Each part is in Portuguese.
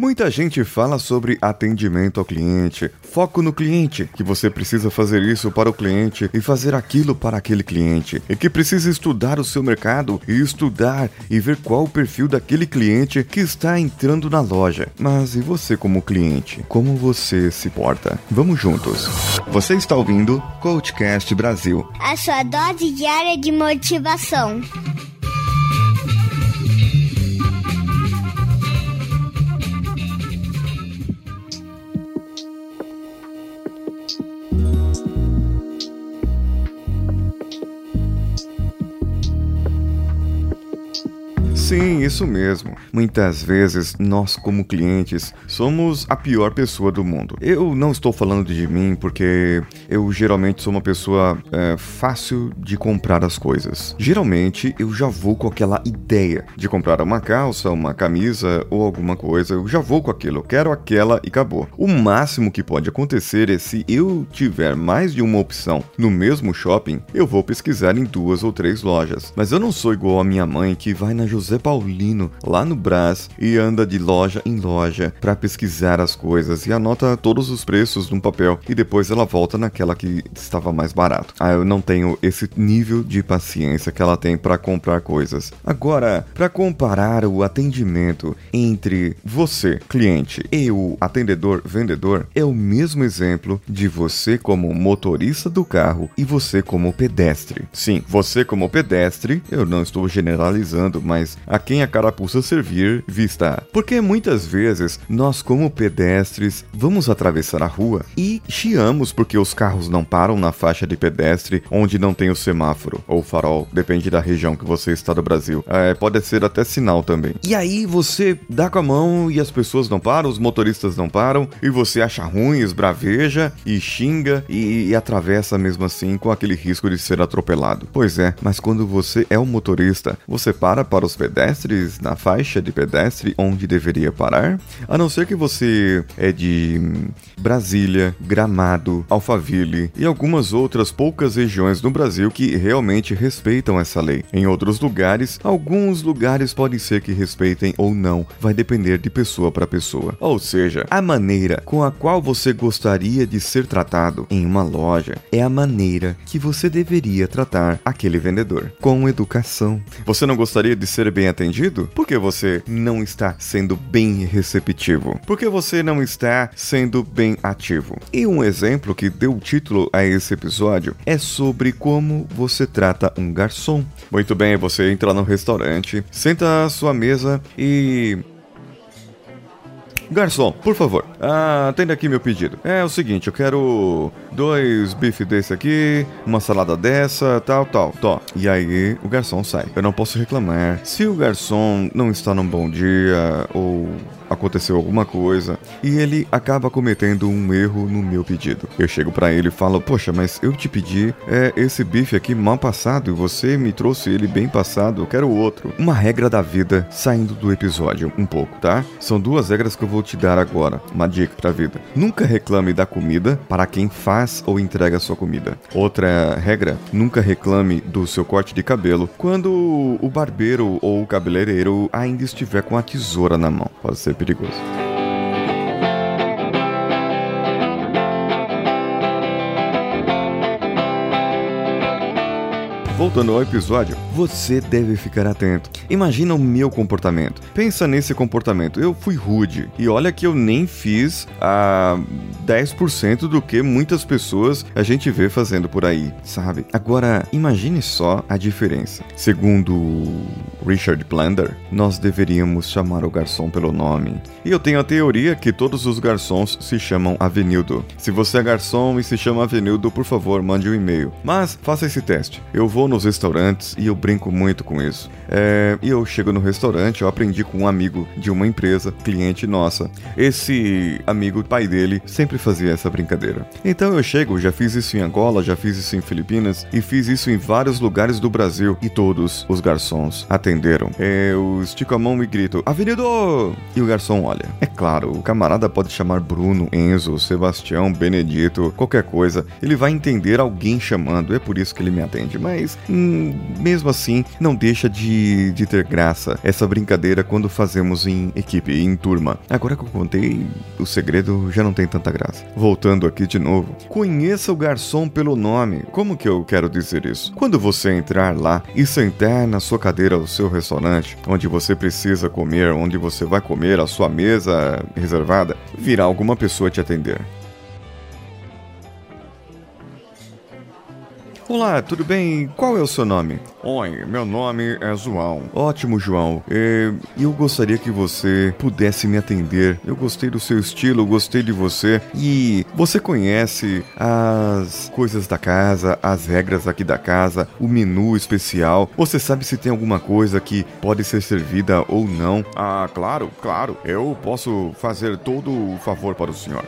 Muita gente fala sobre atendimento ao cliente, foco no cliente, que você precisa fazer isso para o cliente e fazer aquilo para aquele cliente, e que precisa estudar o seu mercado e estudar e ver qual o perfil daquele cliente que está entrando na loja. Mas e você como cliente? Como você se porta? Vamos juntos. Você está ouvindo Coachcast Brasil. A sua dose diária de motivação. Sim, isso mesmo. Muitas vezes nós, como clientes, somos a pior pessoa do mundo. Eu não estou falando de mim porque eu geralmente sou uma pessoa é, fácil de comprar as coisas. Geralmente eu já vou com aquela ideia de comprar uma calça, uma camisa ou alguma coisa. Eu já vou com aquilo, eu quero aquela e acabou. O máximo que pode acontecer é se eu tiver mais de uma opção no mesmo shopping, eu vou pesquisar em duas ou três lojas. Mas eu não sou igual a minha mãe que vai na José Paulino, lá no Brás, e anda de loja em loja para pesquisar as coisas e anota todos os preços num papel e depois ela volta naquela que estava mais barato. Ah, eu não tenho esse nível de paciência que ela tem para comprar coisas. Agora, para comparar o atendimento entre você, cliente, e o atendedor, vendedor, é o mesmo exemplo de você como motorista do carro e você como pedestre. Sim, você como pedestre, eu não estou generalizando, mas a quem a carapuça servir, vista. Porque muitas vezes nós, como pedestres, vamos atravessar a rua e chiamos porque os carros não param na faixa de pedestre onde não tem o semáforo ou farol, depende da região que você está do Brasil. É, pode ser até sinal também. E aí você dá com a mão e as pessoas não param, os motoristas não param, e você acha ruim, esbraveja e xinga e, e atravessa mesmo assim com aquele risco de ser atropelado. Pois é, mas quando você é um motorista, você para para os pedestres pedestres na faixa de pedestre onde deveria parar, a não ser que você é de Brasília, Gramado, Alphaville e algumas outras poucas regiões no Brasil que realmente respeitam essa lei. Em outros lugares, alguns lugares podem ser que respeitem ou não, vai depender de pessoa para pessoa. Ou seja, a maneira com a qual você gostaria de ser tratado em uma loja é a maneira que você deveria tratar aquele vendedor, com educação. Você não gostaria de ser bem atendido? Por que você não está sendo bem receptivo? Por que você não está sendo bem ativo? E um exemplo que deu título a esse episódio é sobre como você trata um garçom. Muito bem, você entra no restaurante, senta à sua mesa e Garçom, por favor, atenda aqui meu pedido. É o seguinte, eu quero dois bifes desse aqui, uma salada dessa, tal, tal, tó. E aí o garçom sai. Eu não posso reclamar. Se o garçom não está num bom dia ou aconteceu alguma coisa e ele acaba cometendo um erro no meu pedido. Eu chego para ele e falo: Poxa, mas eu te pedi é, esse bife aqui mal passado e você me trouxe ele bem passado, eu quero outro. Uma regra da vida saindo do episódio um pouco, tá? São duas regras que eu vou te dar agora. Uma dica pra vida: nunca reclame da comida para quem faz ou entrega sua comida. Outra regra: nunca reclame do seu corte de cabelo quando o barbeiro ou o cabeleireiro ainda estiver com a tesoura na mão. Pode ser perigoso. Voltando ao episódio, você deve ficar atento. Imagina o meu comportamento. Pensa nesse comportamento. Eu fui rude. E olha que eu nem fiz a 10% do que muitas pessoas a gente vê fazendo por aí, sabe? Agora, imagine só a diferença. Segundo Richard Blander, nós deveríamos chamar o garçom pelo nome. E eu tenho a teoria que todos os garçons se chamam Avenildo. Se você é garçom e se chama Avenildo, por favor, mande um e-mail. Mas faça esse teste. Eu vou nos restaurantes e eu brinco muito com isso. É, e eu chego no restaurante, eu aprendi com um amigo de uma empresa, cliente nossa. Esse amigo, pai dele, sempre fazia essa brincadeira. Então eu chego, já fiz isso em Angola, já fiz isso em Filipinas e fiz isso em vários lugares do Brasil e todos os garçons atenderam. É, estico a mão e grito: Avenidor! E o garçom olha. É claro, o camarada pode chamar Bruno, Enzo, Sebastião, Benedito, qualquer coisa. Ele vai entender alguém chamando, é por isso que ele me atende. Mas, hum, mesmo assim, não deixa de, de ter graça essa brincadeira quando fazemos em equipe, em turma. Agora que eu contei, o segredo já não tem tanta graça. Voltando aqui de novo. Conheça o garçom pelo nome. Como que eu quero dizer isso? Quando você entrar lá e sentar na sua cadeira ao seu restaurante, onde você precisa comer, onde você vai comer, a sua mesa reservada, virá alguma pessoa te atender. Olá, tudo bem? Qual é o seu nome? Oi, meu nome é João. Ótimo, João. É, eu gostaria que você pudesse me atender. Eu gostei do seu estilo, gostei de você. E você conhece as coisas da casa, as regras aqui da casa, o menu especial. Você sabe se tem alguma coisa que pode ser servida ou não? Ah, claro, claro. Eu posso fazer todo o favor para o senhor.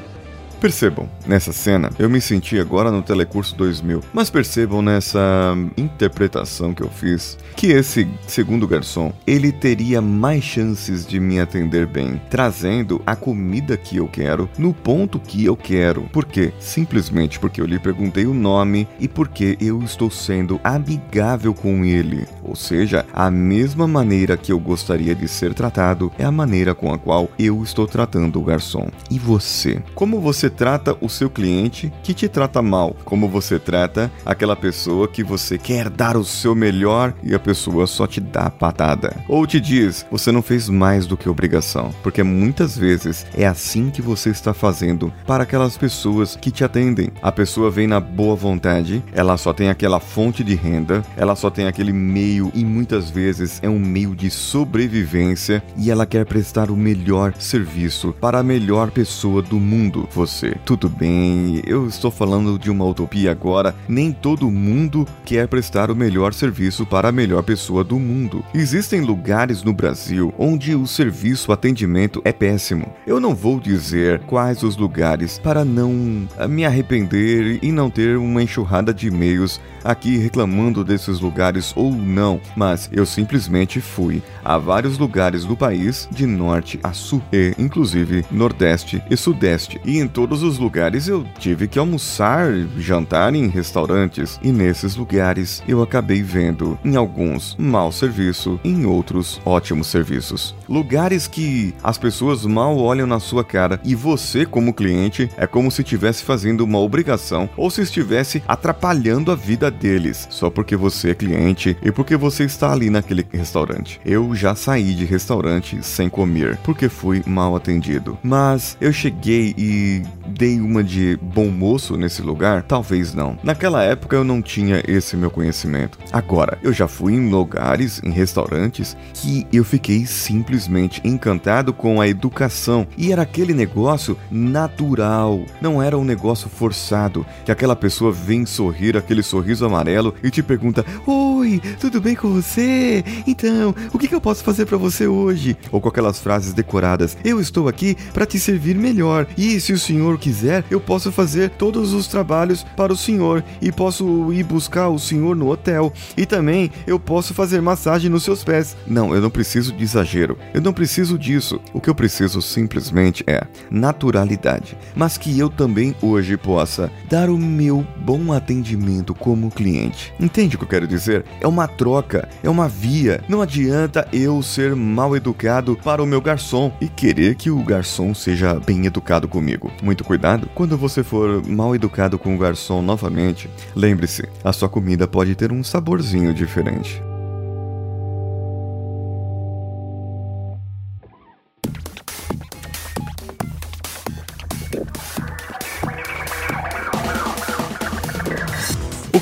Percebam, nessa cena, eu me senti agora no Telecurso 2000, mas percebam nessa interpretação que eu fiz que esse segundo garçom, ele teria mais chances de me atender bem, trazendo a comida que eu quero no ponto que eu quero. Por quê? Simplesmente porque eu lhe perguntei o nome e porque eu estou sendo amigável com ele. Ou seja, a mesma maneira que eu gostaria de ser tratado é a maneira com a qual eu estou tratando o garçom. E você? Como você trata o seu cliente que te trata mal, como você trata aquela pessoa que você quer dar o seu melhor e a pessoa só te dá patada. Ou te diz, você não fez mais do que obrigação, porque muitas vezes é assim que você está fazendo para aquelas pessoas que te atendem. A pessoa vem na boa vontade, ela só tem aquela fonte de renda, ela só tem aquele meio e muitas vezes é um meio de sobrevivência e ela quer prestar o melhor serviço para a melhor pessoa do mundo, você você. Tudo bem, eu estou falando de uma utopia agora. Nem todo mundo quer prestar o melhor serviço para a melhor pessoa do mundo. Existem lugares no Brasil onde o serviço o atendimento é péssimo. Eu não vou dizer quais os lugares para não me arrepender e não ter uma enxurrada de e-mails aqui reclamando desses lugares ou não, mas eu simplesmente fui a vários lugares do país, de norte a sul, e inclusive nordeste e sudeste, e em todos os lugares eu tive que almoçar, jantar em restaurantes, e nesses lugares eu acabei vendo, em alguns, mau serviço, em outros, ótimos serviços. Lugares que as pessoas mal olham na sua cara e você, como cliente, é como se estivesse fazendo uma obrigação ou se estivesse atrapalhando a vida deles, só porque você é cliente e porque você está ali naquele restaurante. Eu já saí de restaurante sem comer porque fui mal atendido, mas eu cheguei e dei uma de bom moço nesse lugar? Talvez não. Naquela época eu não tinha esse meu conhecimento. Agora, eu já fui em lugares, em restaurantes, que eu fiquei simplesmente encantado com a educação e era aquele negócio natural, não era um negócio forçado, que aquela pessoa vem sorrir, aquele sorriso amarelo e te pergunta: Oi, tudo bem com você? Então, o que, eu posso fazer para você hoje? Ou com aquelas frases decoradas: Eu estou aqui para te servir melhor e se o senhor quiser, eu posso fazer todos os trabalhos para o senhor e posso ir buscar o senhor no hotel e também eu posso fazer massagem nos seus pés. Não, eu não preciso de exagero, eu não preciso disso. O que eu preciso simplesmente é naturalidade, mas que eu também hoje possa dar o meu bom atendimento como cliente. Entende o que eu quero dizer? É uma troca, é uma via. Não adianta eu ser mal educado para o meu garçom e querer que o garçom seja bem educado comigo. Muito cuidado quando você for mal educado com o garçom novamente. Lembre-se, a sua comida pode ter um saborzinho diferente.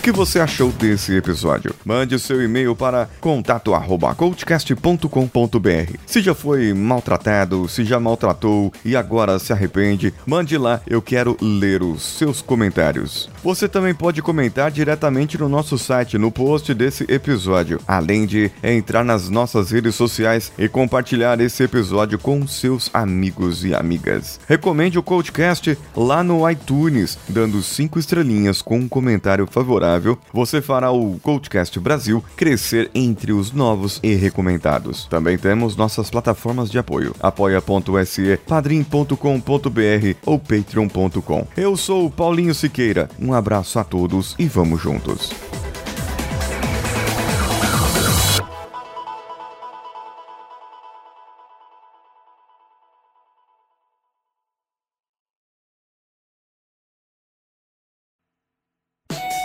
Que você achou desse episódio? Mande seu e-mail para contato@coachcast.com.br. Se já foi maltratado, se já maltratou e agora se arrepende, mande lá, eu quero ler os seus comentários. Você também pode comentar diretamente no nosso site no post desse episódio, além de entrar nas nossas redes sociais e compartilhar esse episódio com seus amigos e amigas. Recomende o Coachcast lá no iTunes, dando cinco estrelinhas com um comentário favorável favorável, você fará o Coachcast Brasil crescer entre os novos e recomendados. Também temos nossas plataformas de apoio: apoia.se, padrim.com.br ou patreon.com. Eu sou o Paulinho Siqueira. Um abraço a todos e vamos juntos.